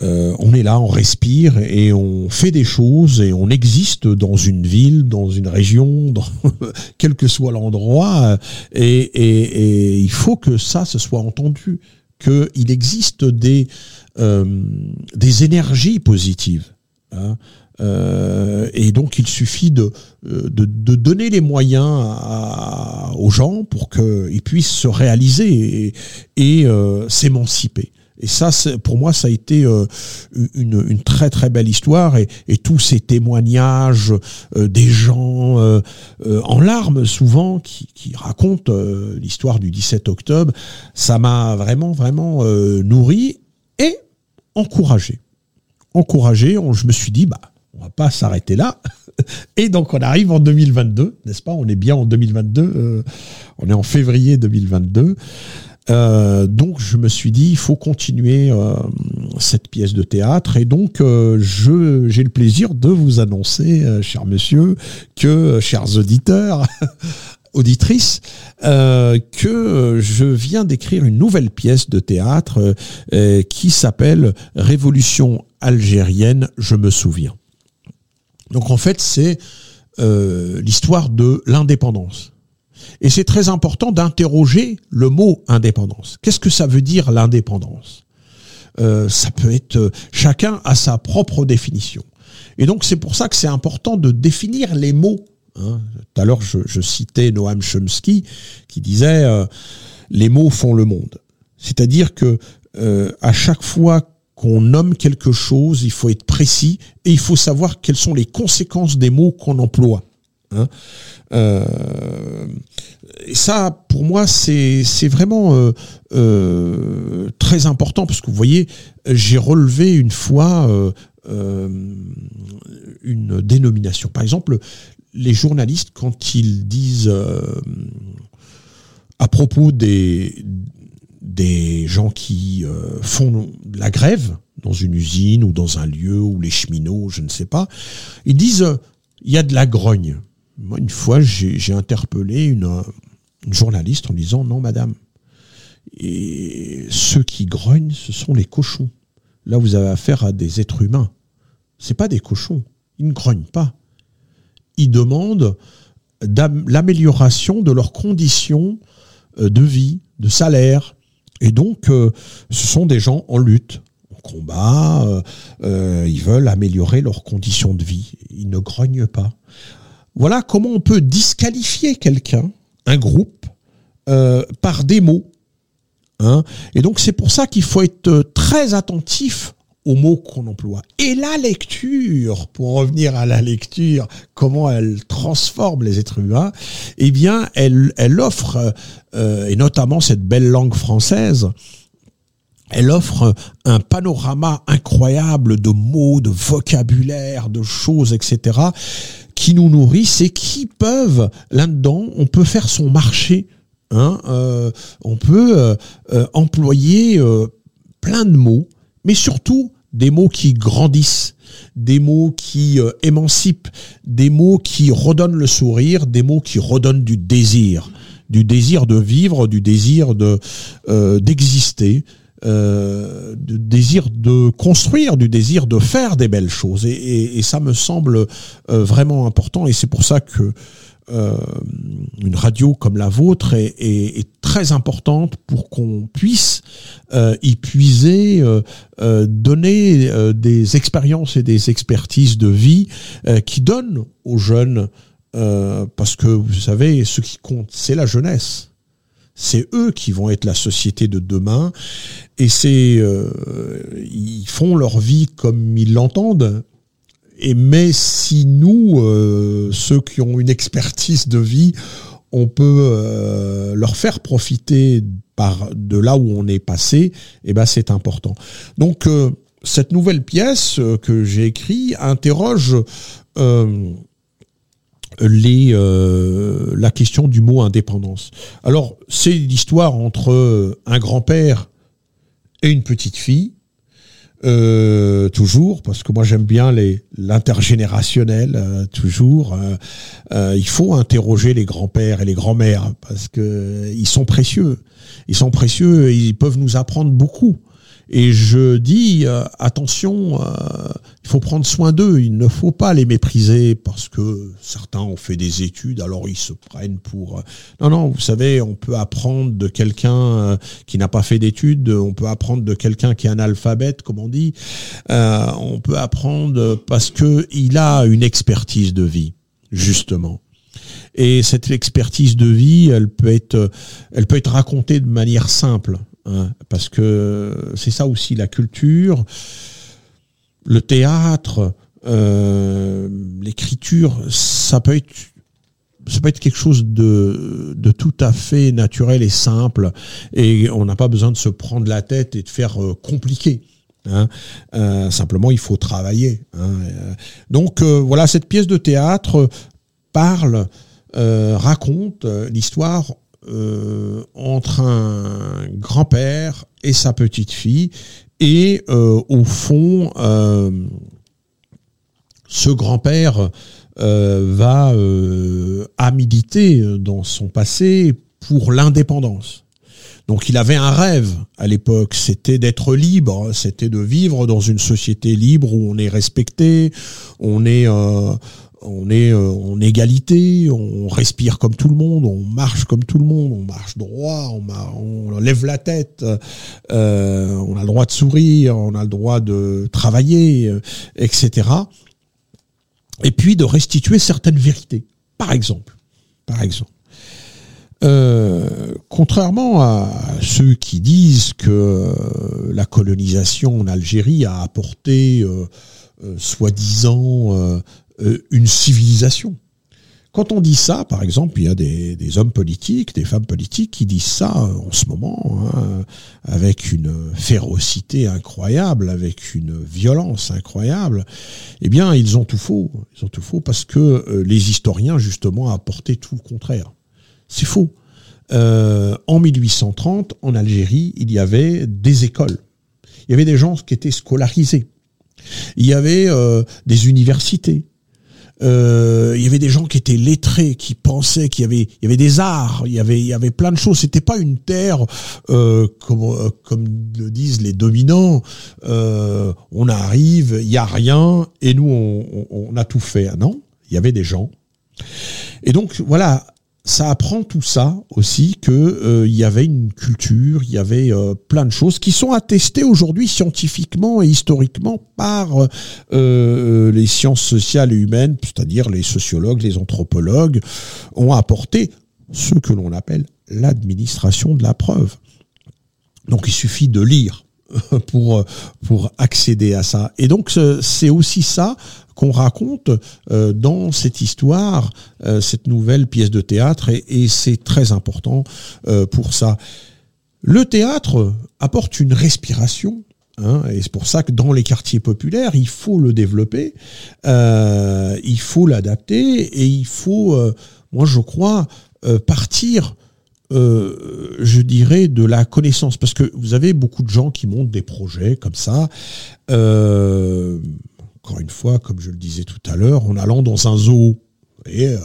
euh, on est là, on respire et on fait des choses et on existe dans une ville, dans une région, dans quel que soit l'endroit. Et, et, et, il faut que ça, se soit entendu, qu'il existe des, euh, des énergies positives. Hein. Euh, et donc il suffit de, euh, de, donner les moyens aux gens pour qu'ils puissent se réaliser et, euh, s'émanciper. Et ça, pour moi, ça a été une, une, très très belle histoire et, tous ces témoignages des gens en larmes souvent qui, racontent l'histoire du 17 octobre, ça m'a vraiment vraiment nourri encouragé. Encouragé, je me suis dit, bah on va pas s'arrêter là. Et donc on arrive en 2022, n'est-ce pas? On est bien en 2022, euh, on est en février 2022. Euh, donc je me suis dit il faut continuer euh, cette pièce de théâtre et donc j'ai le plaisir de vous annoncer, cher monsieur, que chers auditeurs, auditrices, que je viens d'écrire une nouvelle pièce de théâtre qui s'appelle Révolution algérienne, je me souviens. Donc en fait, c'est euh, l'histoire de l'indépendance. Et c'est très important d'interroger le mot indépendance. Qu'est-ce que ça veut dire l'indépendance? Euh, Ça peut être euh, chacun a sa propre définition. Et donc c'est pour ça que c'est important de définir les mots. Hein. Tout à l'heure, je, citais Noam Chomsky qui disait les mots font le monde. C'est-à-dire que à chaque fois qu'on nomme quelque chose, il faut être précis et il faut savoir quelles sont les conséquences des mots qu'on emploie. Hein. Euh, et ça, pour moi, c'est vraiment euh, euh, très important parce que vous voyez, j'ai relevé une fois une dénomination. Par exemple, les journalistes, quand ils disent à propos des, gens qui euh, font la grève dans une usine ou dans un lieu ou les cheminots, je ne sais pas, ils disent il y a de la grogne. Moi, une fois, j'ai interpellé une, journaliste en disant non, madame. Et ceux qui grognent, ce sont les cochons. Là, vous avez affaire à des êtres humains. C'est pas des cochons. Ils ne grognent pas. Ils demandent l'amélioration de leurs conditions euh, de vie, de salaire, et donc, euh, ce sont des gens en lutte, en combat, euh, ils veulent améliorer leurs conditions de vie. Ils ne grognent pas. Voilà comment on peut disqualifier quelqu'un, un groupe, par des mots. Hein. Et donc, c'est pour ça qu'il faut être très attentif aux mots qu'on emploie. Et la lecture, pour revenir à la lecture, comment elle transforme les êtres humains, eh bien, elle, elle offre, euh, et notamment cette belle langue française, elle offre un panorama incroyable de mots, de vocabulaire, de choses, etc., qui nous nourrissent et qui peuvent, là-dedans, on peut faire son marché. Hein, euh, on peut euh, employer plein de mots mais surtout des mots qui grandissent, des mots qui euh, émancipent, des mots qui redonnent le sourire, des mots qui redonnent du désir, du désir de vivre, du désir de euh, d'exister. du désir de construire, du désir de faire des belles choses. Et, ça me semble vraiment important. Et c'est pour ça que une radio comme la vôtre est, très importante pour qu'on puisse y puiser, donner des expériences et des expertises de vie qui donnent aux jeunes euh, parce que vous savez, ce qui compte, c'est la jeunesse. C'est eux qui vont être la société de demain, et c'est euh, ils font leur vie comme ils l'entendent. Et mais si nous, euh, ceux qui ont une expertise de vie, on peut leur faire profiter de là où on est passé, eh ben c'est important. Donc cette nouvelle pièce que j'ai écrite interroge les, euh, la question du mot indépendance. Alors, c'est l'histoire entre un grand-père et une petite fille, euh, toujours, parce que moi j'aime bien l'intergénérationnel, euh, toujours. il faut interroger les grands-pères et les grands-mères, parce que ils sont précieux. Ils sont précieux et ils peuvent nous apprendre beaucoup. Et je dis euh, attention, euh, il faut prendre soin d'eux. Il ne faut pas les mépriser parce que certains ont fait des études, alors ils se prennent pour. Euh, non, non. Vous savez, on peut apprendre de quelqu'un qui n'a pas fait d'études. On peut apprendre de quelqu'un qui est analphabète, comme on dit. on peut apprendre parce que il a une expertise de vie, justement. Et cette expertise de vie, elle peut être racontée de manière simple. Hein, parce que c'est ça aussi la culture, le théâtre, euh, l'écriture, ça peut être ça peut être quelque chose de, tout à fait naturel et simple, et on n'a pas besoin de se prendre la tête et de faire euh, compliqué. Hein. Euh, simplement, il faut travailler. Hein. Donc voilà, cette pièce de théâtre parle, raconte l'histoire euh, entre un grand-père et sa petite fille. Et euh, au fond, euh, ce grand-père va à militer dans son passé pour l'indépendance. Donc il avait un rêve à l'époque, c'était d'être libre, c'était de vivre dans une société libre où on est respecté, on est on est euh, en égalité, on respire comme tout le monde, on marche comme tout le monde, on marche droit, on, lève la tête, euh, on a le droit de sourire, on a le droit de travailler, euh, etc. Et puis de restituer certaines vérités, par exemple. Par exemple. contrairement à ceux qui disent que la colonisation en Algérie a apporté soi-disant euh, une civilisation. Quand on dit ça, par exemple, il y a des, hommes politiques, des femmes politiques qui disent ça euh, en ce moment, hein, avec une férocité incroyable, avec une violence incroyable. Eh bien, ils ont tout faux. Ils ont tout faux parce que euh, les historiens, justement, apporté tout le contraire. C'est faux. en 1830, en Algérie, il y avait des écoles. Il y avait des gens qui étaient scolarisés. Il y avait des universités. Euh, il y avait des gens qui étaient lettrés, qui pensaient qu'il y avait, il y avait des arts, il y avait, il y avait plein de choses. C'était pas une terre euh, comme, euh, comme le disent les dominants. On arrive, il y a rien, et nous on, on, a tout fait. Ah non, il y avait des gens. Et donc voilà, ça apprend tout ça aussi que euh, il y avait une culture, il y avait euh, plein de choses qui sont attestées aujourd'hui scientifiquement et historiquement par euh, les sciences sociales et humaines, c'est-à-dire les sociologues, les anthropologues, ont apporté ce que l'on appelle l'administration de la preuve. Donc il suffit de lire pour pour accéder à ça. Et donc c'est aussi ça qu'on raconte euh, dans cette histoire, euh, cette nouvelle pièce de théâtre, et, c'est très important euh, pour ça. Le théâtre apporte une respiration. Hein, et c'est pour ça que dans les quartiers populaires, il faut le développer, il faut l'adapter et il faut, moi je crois, partir je dirais, de la connaissance. Parce que vous avez beaucoup de gens qui montent des projets comme ça. Encore une fois, comme je le disais tout à l'heure, en allant dans un zoo. Et euh,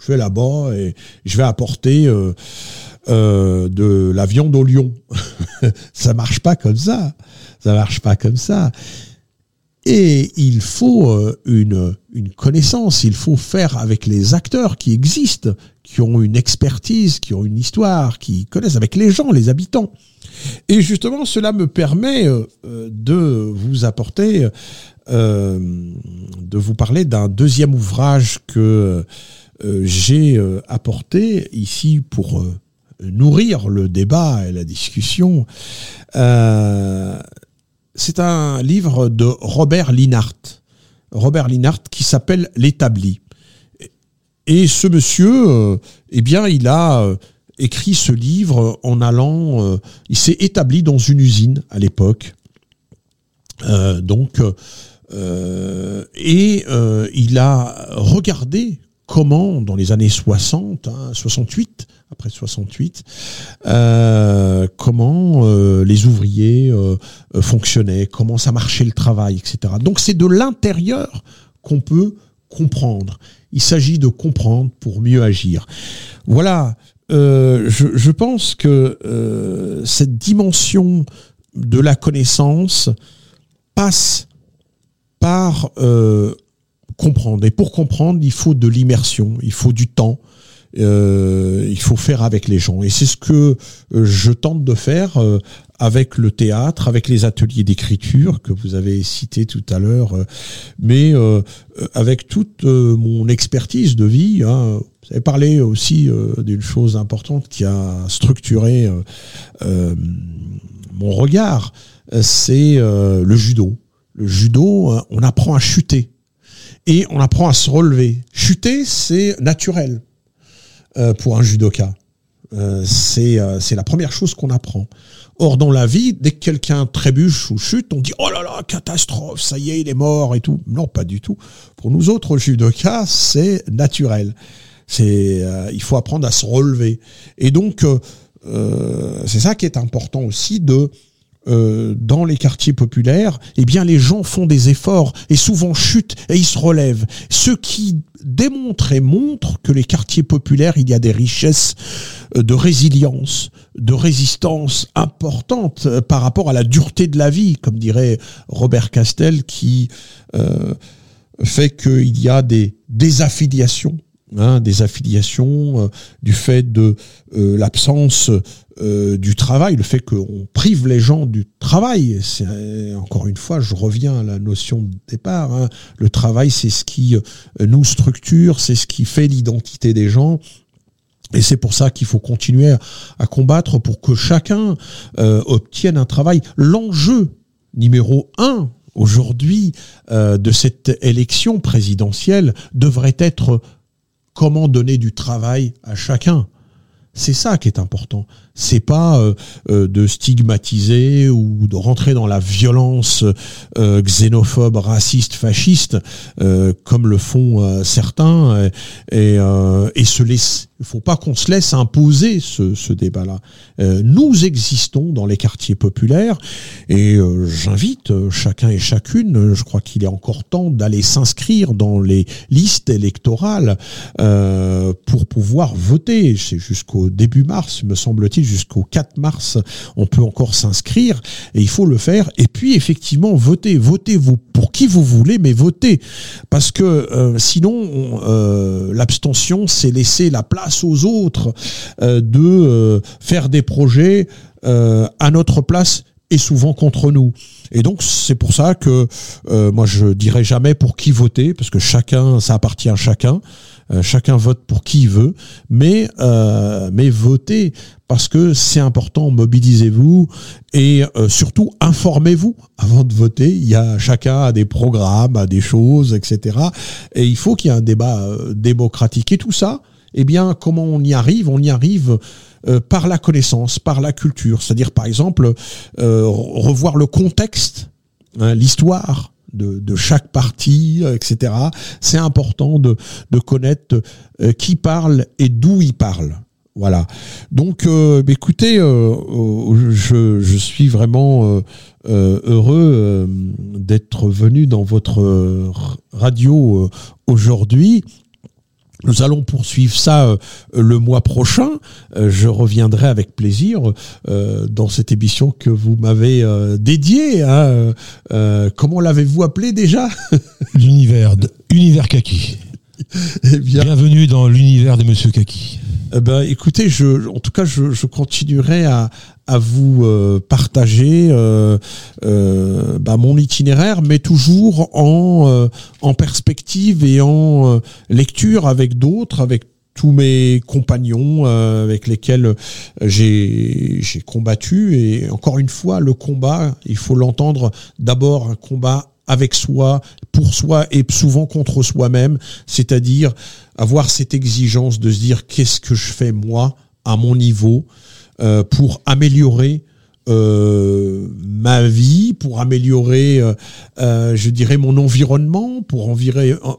je vais là-bas et je vais apporter euh, de la viande au lion. ça marche pas comme ça. Ça marche pas comme ça. Et il faut euh, une, connaissance, il faut faire avec les acteurs qui existent, qui ont une expertise, qui ont une histoire, qui connaissent avec les gens, les habitants. Et justement, cela me permet euh, de vous apporter, euh, de vous parler d'un deuxième ouvrage que j'ai apporté ici pour nourrir le débat et la discussion. Euh, c'est un livre de Robert Linhart. Robert Linhart qui s'appelle L'établi. Et ce monsieur, euh, eh bien, il a euh, écrit ce livre en allant, euh, il s'est établi dans une usine à l'époque. donc, et il a regardé comment, dans les années 60, 68, hein, après 68, euh, comment euh, les ouvriers euh, fonctionnaient, comment ça marchait le travail, etc. Donc c'est de l'intérieur qu'on peut comprendre. Il s'agit de comprendre pour mieux agir. Voilà, je, pense que cette dimension de la connaissance passe par comprendre. Et pour comprendre, il faut de l'immersion, il faut du temps, euh, il faut faire avec les gens. Et c'est ce que euh, je tente de faire euh, avec le théâtre, avec les ateliers d'écriture que vous avez cités tout à l'heure, mais avec toute mon expertise de vie. Hein. Vous avez parlé aussi d'une chose importante qui a structuré mon regard, c'est le judo. Le judo, on apprend à chuter et on apprend à se relever. Chuter, c'est naturel euh, pour un judoka. Euh, euh, c'est la première chose qu'on apprend. Or, dans la vie, dès que quelqu'un trébuche ou chute, on dit oh là là, catastrophe, ça y est, il est mort et tout. Non, pas du tout. Pour nous autres judokas, c'est naturel. C'est il faut apprendre à se relever. Et donc, c'est ça qui est important aussi de euh, dans les quartiers populaires, eh bien les gens font des efforts et souvent chutent et ils se relèvent. Ce qui démontre et montre que les quartiers populaires, il y a des richesses euh, de résilience, de résistance importantes euh, par rapport à la dureté de la vie, comme dirait Robert Castel, qui fait qu'il y a des désaffiliations Hein, des affiliations, du fait de l'absence euh, du travail, le fait qu'on prive les gens du travail. C'est encore une fois, je reviens à la notion de départ. Hein. Le travail, c'est ce qui euh, nous structure, c'est ce qui fait l'identité des gens. Et c'est pour ça qu'il faut continuer à, combattre pour que chacun euh, obtienne un travail. L'enjeu numéro un aujourd'hui de cette élection présidentielle devrait être comment donner du travail à chacun. C'est ça qui est important. C'est pas euh, euh, de stigmatiser ou de rentrer dans la violence euh, xénophobe, raciste, fasciste, comme le font certains, et, et se il ne faut pas qu'on se laisse imposer ce, débat-là. Nous existons dans les quartiers populaires et j'invite chacun et chacune, je crois qu'il est encore temps d'aller s'inscrire dans les listes électorales pour pouvoir voter. C'est jusqu'au début mars, me semble-t-il, jusqu'au 4 mars, on peut encore s'inscrire et il faut le faire. Et puis effectivement, voter, votez vous pour qui vous voulez, mais votez parce que sinon l'abstention, c'est laisser la place aux autres euh, de euh, faire des projets euh, à notre place et souvent contre nous. Et donc c'est pour ça que moi je dirais jamais pour qui voter parce que chacun ça appartient à chacun. Chacun vote pour qui il veut, mais mais votez parce que c'est important. Mobilisez-vous et surtout informez-vous avant de voter. Chacun a des programmes, a des choses, etc. Et il faut qu'il y ait un débat démocratique et tout ça eh bien, comment on y arrive? On y arrive euh, par la connaissance, par la culture. C'est-à-dire, par exemple, euh, revoir le contexte, hein, l'histoire de, chaque parti, etc. C'est important de, connaître euh, qui parle et d'où il parle. Voilà. Donc, écoutez, je, je, suis vraiment heureux d'être venu dans votre radio aujourd'hui Nous allons poursuivre ça euh, le mois prochain. Euh, je reviendrai avec plaisir euh, dans cette émission que vous m'avez dédiée. Hein. comment l'avez-vous appelé déjà? L'univers, univers Kaki. Eh Bienvenue dans l'univers de Monsieur Kaki. Eh ben, écoutez, je, en tout cas, je, je continuerai à, à vous euh, partager euh, euh, bah, mon itinéraire, mais toujours en, en perspective et en lecture avec d'autres, avec tous mes compagnons avec lesquels j'ai combattu. Et encore une fois le combat il faut l'entendre d'abord un combat avec soi, pour soi et souvent contre soi-même, c'est-à-dire avoir cette exigence de se dire qu'est-ce que je fais moi à mon niveau euh, pour améliorer euh, ma vie, pour améliorer, euh, je dirais, mon environnement, pour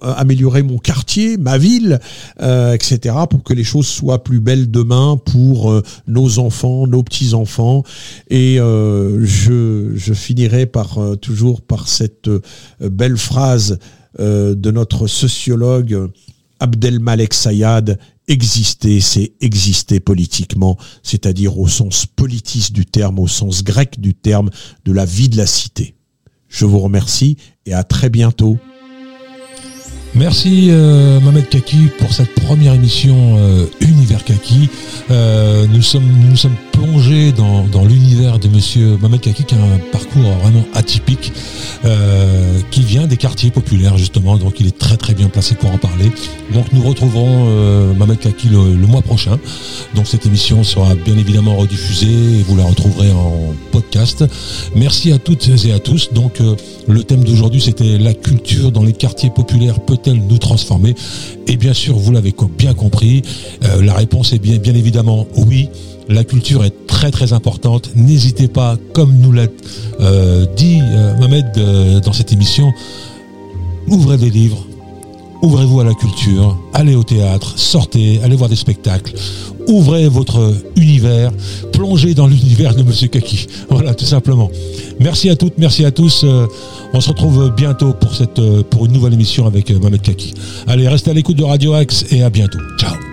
améliorer mon quartier, ma ville, etc., pour que les choses soient plus belles demain pour nos enfants, nos petits-enfants. Et je, je finirai par toujours par cette belle phrase de notre sociologue Abdelmalek Sayad, exister, c'est exister politiquement, c'est-à-dire au sens politique du terme, au sens grec du terme, de la vie de la cité. Je vous remercie et à très bientôt. Merci euh, Mohamed Kaki pour cette première émission euh, Univers Kaki. Euh, nous sommes plongés dans, dans l'univers de Monsieur Mohamed Kaki qui a un parcours vraiment atypique, euh, qui vient des quartiers populaires justement, donc il est très très bien placé pour en parler. Donc nous retrouverons euh, Kaki le, mois prochain. Donc cette émission sera bien évidemment rediffusée et vous la retrouverez en podcast. Merci à toutes et à tous. Donc le thème d'aujourd'hui c'était la culture dans les quartiers populaires peut-elle nous transformer? Et bien sûr, vous l'avez bien compris, euh, la réponse est bien, bien évidemment oui. La culture est très très importante. N'hésitez pas, comme nous l'a euh, dit euh, Mohamed dans cette émission, ouvrez des livres, ouvrez-vous à la culture, allez au théâtre, sortez, allez voir des spectacles, ouvrez votre univers, plongez dans l'univers de Monsieur Kaki. Voilà, tout simplement. Merci à toutes, merci à tous. Euh, on se retrouve bientôt pour, cette, euh, pour une nouvelle émission avec euh, Mohamed Kaki. Allez, restez à l'écoute de Radio Axe et à bientôt. Ciao